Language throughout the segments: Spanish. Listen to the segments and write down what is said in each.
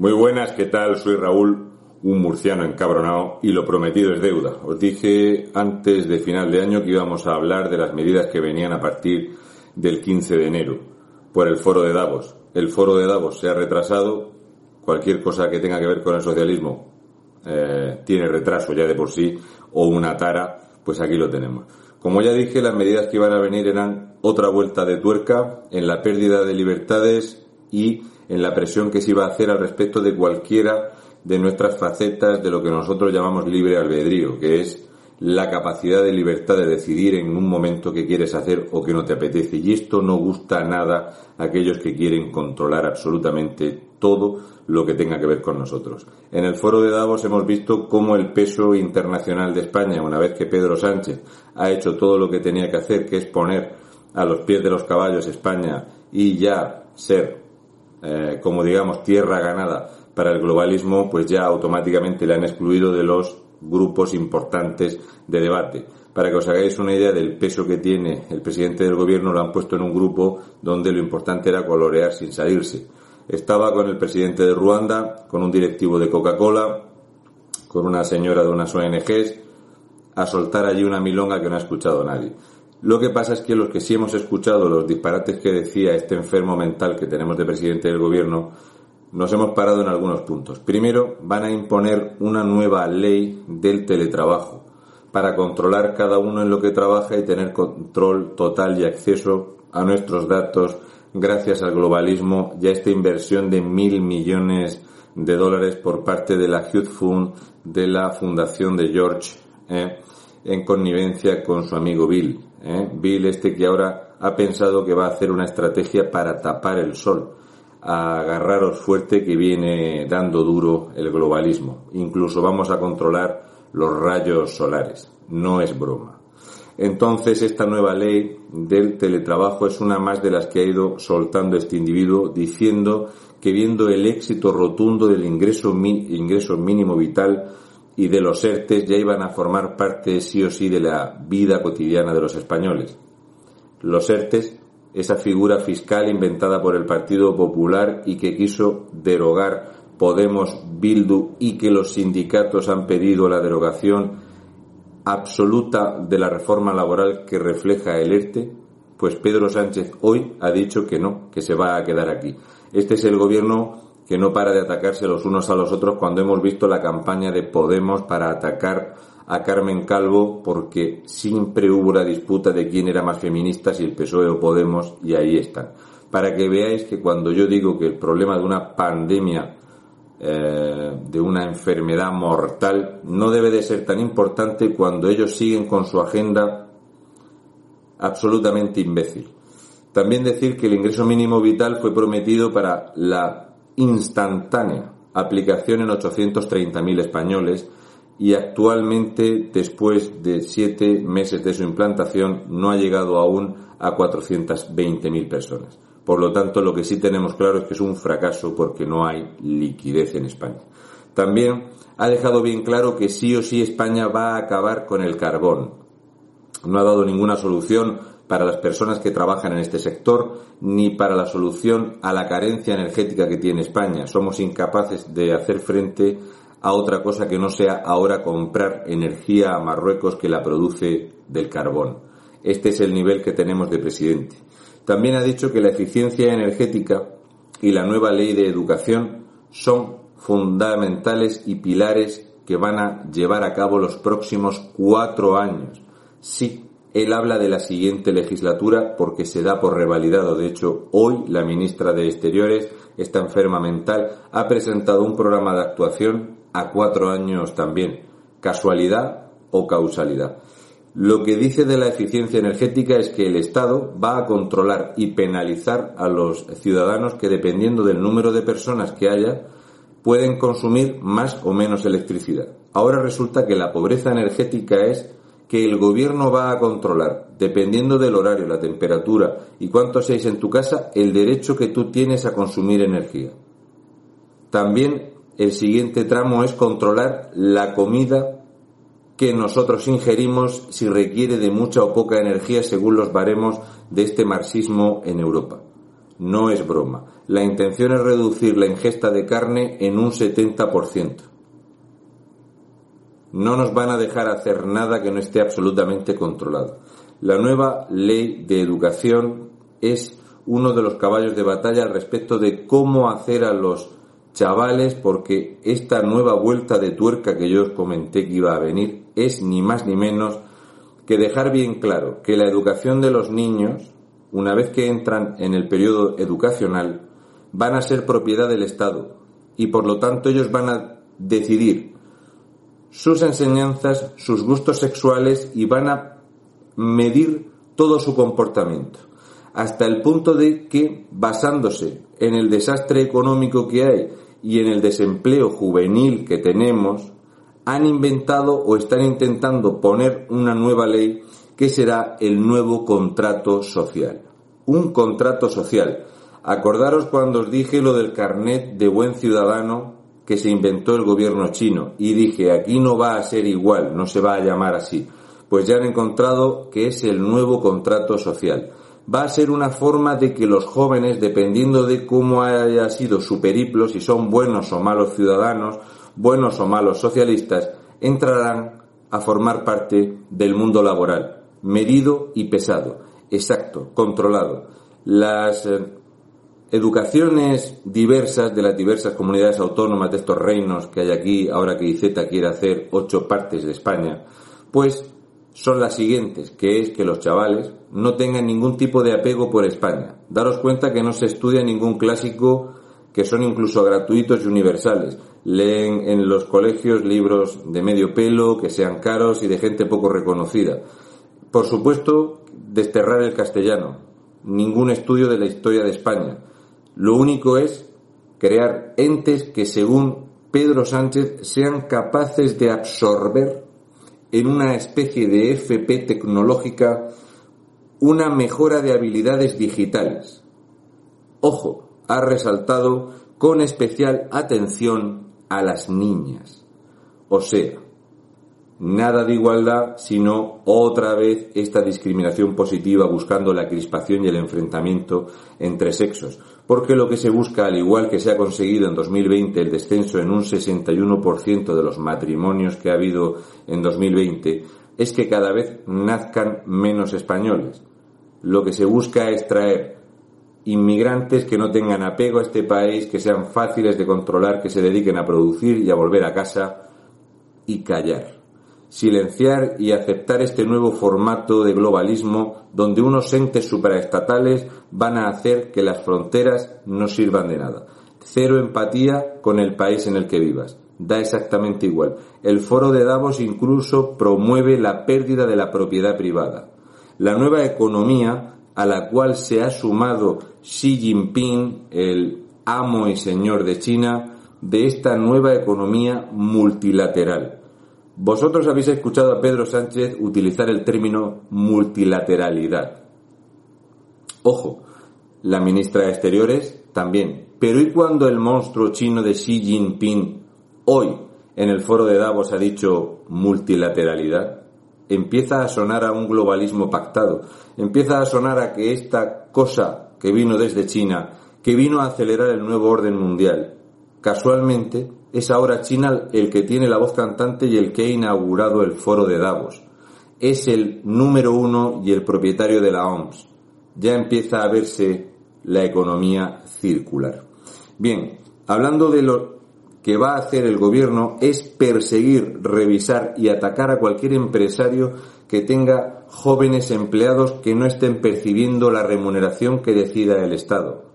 Muy buenas, ¿qué tal? Soy Raúl, un murciano encabronado y lo prometido es deuda. Os dije antes de final de año que íbamos a hablar de las medidas que venían a partir del 15 de enero por el foro de Davos. El foro de Davos se ha retrasado, cualquier cosa que tenga que ver con el socialismo eh, tiene retraso ya de por sí o una tara, pues aquí lo tenemos. Como ya dije, las medidas que iban a venir eran otra vuelta de tuerca en la pérdida de libertades y en la presión que se iba a hacer al respecto de cualquiera de nuestras facetas de lo que nosotros llamamos libre albedrío, que es la capacidad de libertad de decidir en un momento qué quieres hacer o qué no te apetece. Y esto no gusta nada a aquellos que quieren controlar absolutamente todo lo que tenga que ver con nosotros. En el foro de Davos hemos visto cómo el peso internacional de España, una vez que Pedro Sánchez ha hecho todo lo que tenía que hacer, que es poner a los pies de los caballos España y ya ser, eh, como digamos, tierra ganada para el globalismo, pues ya automáticamente le han excluido de los grupos importantes de debate. Para que os hagáis una idea del peso que tiene el presidente del gobierno, lo han puesto en un grupo donde lo importante era colorear sin salirse. Estaba con el presidente de Ruanda, con un directivo de Coca-Cola, con una señora de unas ONGs, a soltar allí una milonga que no ha escuchado nadie. Lo que pasa es que los que sí hemos escuchado los disparates que decía este enfermo mental que tenemos de presidente del gobierno, nos hemos parado en algunos puntos. Primero, van a imponer una nueva ley del teletrabajo para controlar cada uno en lo que trabaja y tener control total y acceso a nuestros datos gracias al globalismo y a esta inversión de mil millones de dólares por parte de la Youth Fund de la fundación de George ¿eh? en connivencia con su amigo Bill. ¿Eh? Bill este que ahora ha pensado que va a hacer una estrategia para tapar el sol agarraros fuerte que viene dando duro el globalismo. Incluso vamos a controlar los rayos solares. No es broma. Entonces, esta nueva ley del teletrabajo es una más de las que ha ido soltando este individuo diciendo que viendo el éxito rotundo del ingreso, ingreso mínimo vital y de los ERTES ya iban a formar parte sí o sí de la vida cotidiana de los españoles. Los ERTES esa figura fiscal inventada por el Partido Popular y que quiso derogar Podemos Bildu y que los sindicatos han pedido la derogación absoluta de la reforma laboral que refleja el ERTE, pues Pedro Sánchez hoy ha dicho que no, que se va a quedar aquí. Este es el gobierno que no para de atacarse los unos a los otros cuando hemos visto la campaña de Podemos para atacar a Carmen Calvo porque siempre hubo la disputa de quién era más feminista, si el PSOE o Podemos, y ahí están. Para que veáis que cuando yo digo que el problema de una pandemia, eh, de una enfermedad mortal, no debe de ser tan importante cuando ellos siguen con su agenda absolutamente imbécil. También decir que el ingreso mínimo vital fue prometido para la instantánea aplicación en 830.000 españoles, y actualmente, después de siete meses de su implantación, no ha llegado aún a 420.000 personas. Por lo tanto, lo que sí tenemos claro es que es un fracaso porque no hay liquidez en España. También ha dejado bien claro que sí o sí España va a acabar con el carbón. No ha dado ninguna solución para las personas que trabajan en este sector ni para la solución a la carencia energética que tiene España. Somos incapaces de hacer frente a otra cosa que no sea ahora comprar energía a Marruecos que la produce del carbón. Este es el nivel que tenemos de presidente. También ha dicho que la eficiencia energética y la nueva ley de educación son fundamentales y pilares que van a llevar a cabo los próximos cuatro años. Sí, él habla de la siguiente legislatura porque se da por revalidado. De hecho, hoy la ministra de Exteriores, esta enferma mental, ha presentado un programa de actuación a cuatro años también. ¿Casualidad o causalidad? Lo que dice de la eficiencia energética es que el Estado va a controlar y penalizar a los ciudadanos que dependiendo del número de personas que haya pueden consumir más o menos electricidad. Ahora resulta que la pobreza energética es que el gobierno va a controlar, dependiendo del horario, la temperatura y cuánto seáis en tu casa, el derecho que tú tienes a consumir energía. También el siguiente tramo es controlar la comida que nosotros ingerimos si requiere de mucha o poca energía según los baremos de este marxismo en Europa. No es broma. La intención es reducir la ingesta de carne en un 70%. No nos van a dejar hacer nada que no esté absolutamente controlado. La nueva ley de educación es uno de los caballos de batalla respecto de cómo hacer a los chavales porque esta nueva vuelta de tuerca que yo os comenté que iba a venir es ni más ni menos que dejar bien claro que la educación de los niños, una vez que entran en el periodo educacional, van a ser propiedad del Estado y por lo tanto ellos van a decidir sus enseñanzas, sus gustos sexuales y van a medir todo su comportamiento hasta el punto de que, basándose en el desastre económico que hay y en el desempleo juvenil que tenemos, han inventado o están intentando poner una nueva ley que será el nuevo contrato social. Un contrato social. Acordaros cuando os dije lo del carnet de buen ciudadano que se inventó el gobierno chino y dije aquí no va a ser igual, no se va a llamar así. Pues ya han encontrado que es el nuevo contrato social va a ser una forma de que los jóvenes, dependiendo de cómo haya sido su periplo, si son buenos o malos ciudadanos, buenos o malos socialistas, entrarán a formar parte del mundo laboral, medido y pesado, exacto, controlado. Las eh, educaciones diversas de las diversas comunidades autónomas de estos reinos que hay aquí, ahora que IZ quiere hacer ocho partes de España, pues son las siguientes, que es que los chavales no tengan ningún tipo de apego por España. Daros cuenta que no se estudia ningún clásico que son incluso gratuitos y universales. Leen en los colegios libros de medio pelo, que sean caros y de gente poco reconocida. Por supuesto, desterrar el castellano. Ningún estudio de la historia de España. Lo único es crear entes que, según Pedro Sánchez, sean capaces de absorber en una especie de FP tecnológica una mejora de habilidades digitales. Ojo, ha resaltado con especial atención a las niñas. O sea, nada de igualdad, sino otra vez esta discriminación positiva buscando la crispación y el enfrentamiento entre sexos. Porque lo que se busca, al igual que se ha conseguido en 2020 el descenso en un 61% de los matrimonios que ha habido en 2020, es que cada vez nazcan menos españoles. Lo que se busca es traer inmigrantes que no tengan apego a este país, que sean fáciles de controlar, que se dediquen a producir y a volver a casa y callar silenciar y aceptar este nuevo formato de globalismo donde unos entes supraestatales van a hacer que las fronteras no sirvan de nada. Cero empatía con el país en el que vivas. Da exactamente igual. El foro de Davos incluso promueve la pérdida de la propiedad privada. La nueva economía a la cual se ha sumado Xi Jinping, el amo y señor de China, de esta nueva economía multilateral vosotros habéis escuchado a Pedro Sánchez utilizar el término multilateralidad. Ojo, la ministra de Exteriores también. Pero ¿y cuando el monstruo chino de Xi Jinping hoy en el foro de Davos ha dicho multilateralidad? Empieza a sonar a un globalismo pactado. Empieza a sonar a que esta cosa que vino desde China, que vino a acelerar el nuevo orden mundial, casualmente es ahora China el que tiene la voz cantante y el que ha inaugurado el foro de Davos. Es el número uno y el propietario de la OMS. Ya empieza a verse la economía circular. Bien, hablando de lo que va a hacer el gobierno es perseguir, revisar y atacar a cualquier empresario que tenga jóvenes empleados que no estén percibiendo la remuneración que decida el Estado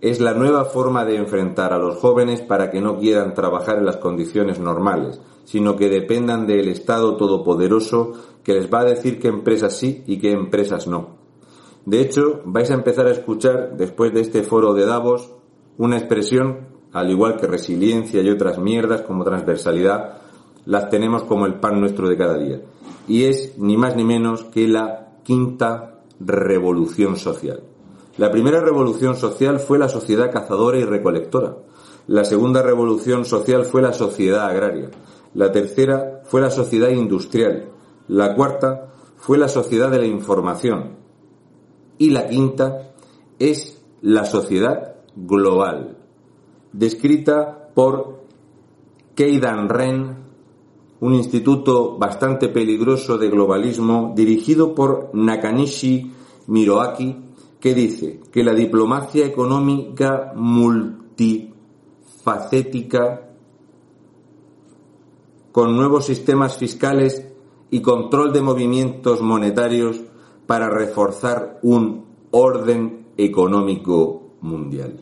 Es la nueva forma de enfrentar a los jóvenes para que no quieran trabajar en las condiciones normales, sino que dependan del Estado todopoderoso que les va a decir qué empresas sí y qué empresas no. De hecho, vais a empezar a escuchar, después de este foro de Davos, una expresión, al igual que resiliencia y otras mierdas como transversalidad, las tenemos como el pan nuestro de cada día. Y es ni más ni menos que la quinta revolución social. La primera revolución social fue la sociedad cazadora y recolectora. La segunda revolución social fue la sociedad agraria. La tercera fue la sociedad industrial. La cuarta fue la sociedad de la información. Y la quinta es la sociedad global, descrita por Keidan Ren, un instituto bastante peligroso de globalismo dirigido por Nakanishi Miroaki, que dice que la diplomacia económica multifacética con nuevos sistemas fiscales y control de movimientos monetarios para reforzar un orden económico mundial.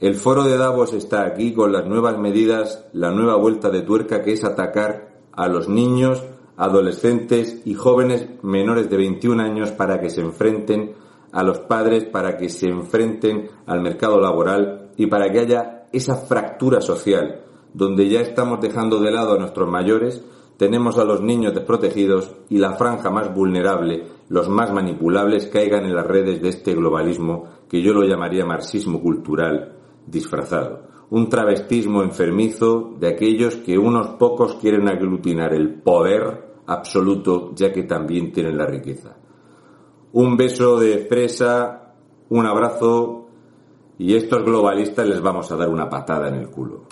El foro de Davos está aquí con las nuevas medidas, la nueva vuelta de tuerca que es atacar a los niños, adolescentes y jóvenes menores de 21 años para que se enfrenten a los padres para que se enfrenten al mercado laboral y para que haya esa fractura social, donde ya estamos dejando de lado a nuestros mayores, tenemos a los niños desprotegidos y la franja más vulnerable, los más manipulables, caigan en las redes de este globalismo que yo lo llamaría marxismo cultural disfrazado. Un travestismo enfermizo de aquellos que unos pocos quieren aglutinar el poder absoluto ya que también tienen la riqueza un beso de fresa, un abrazo y estos globalistas les vamos a dar una patada en el culo.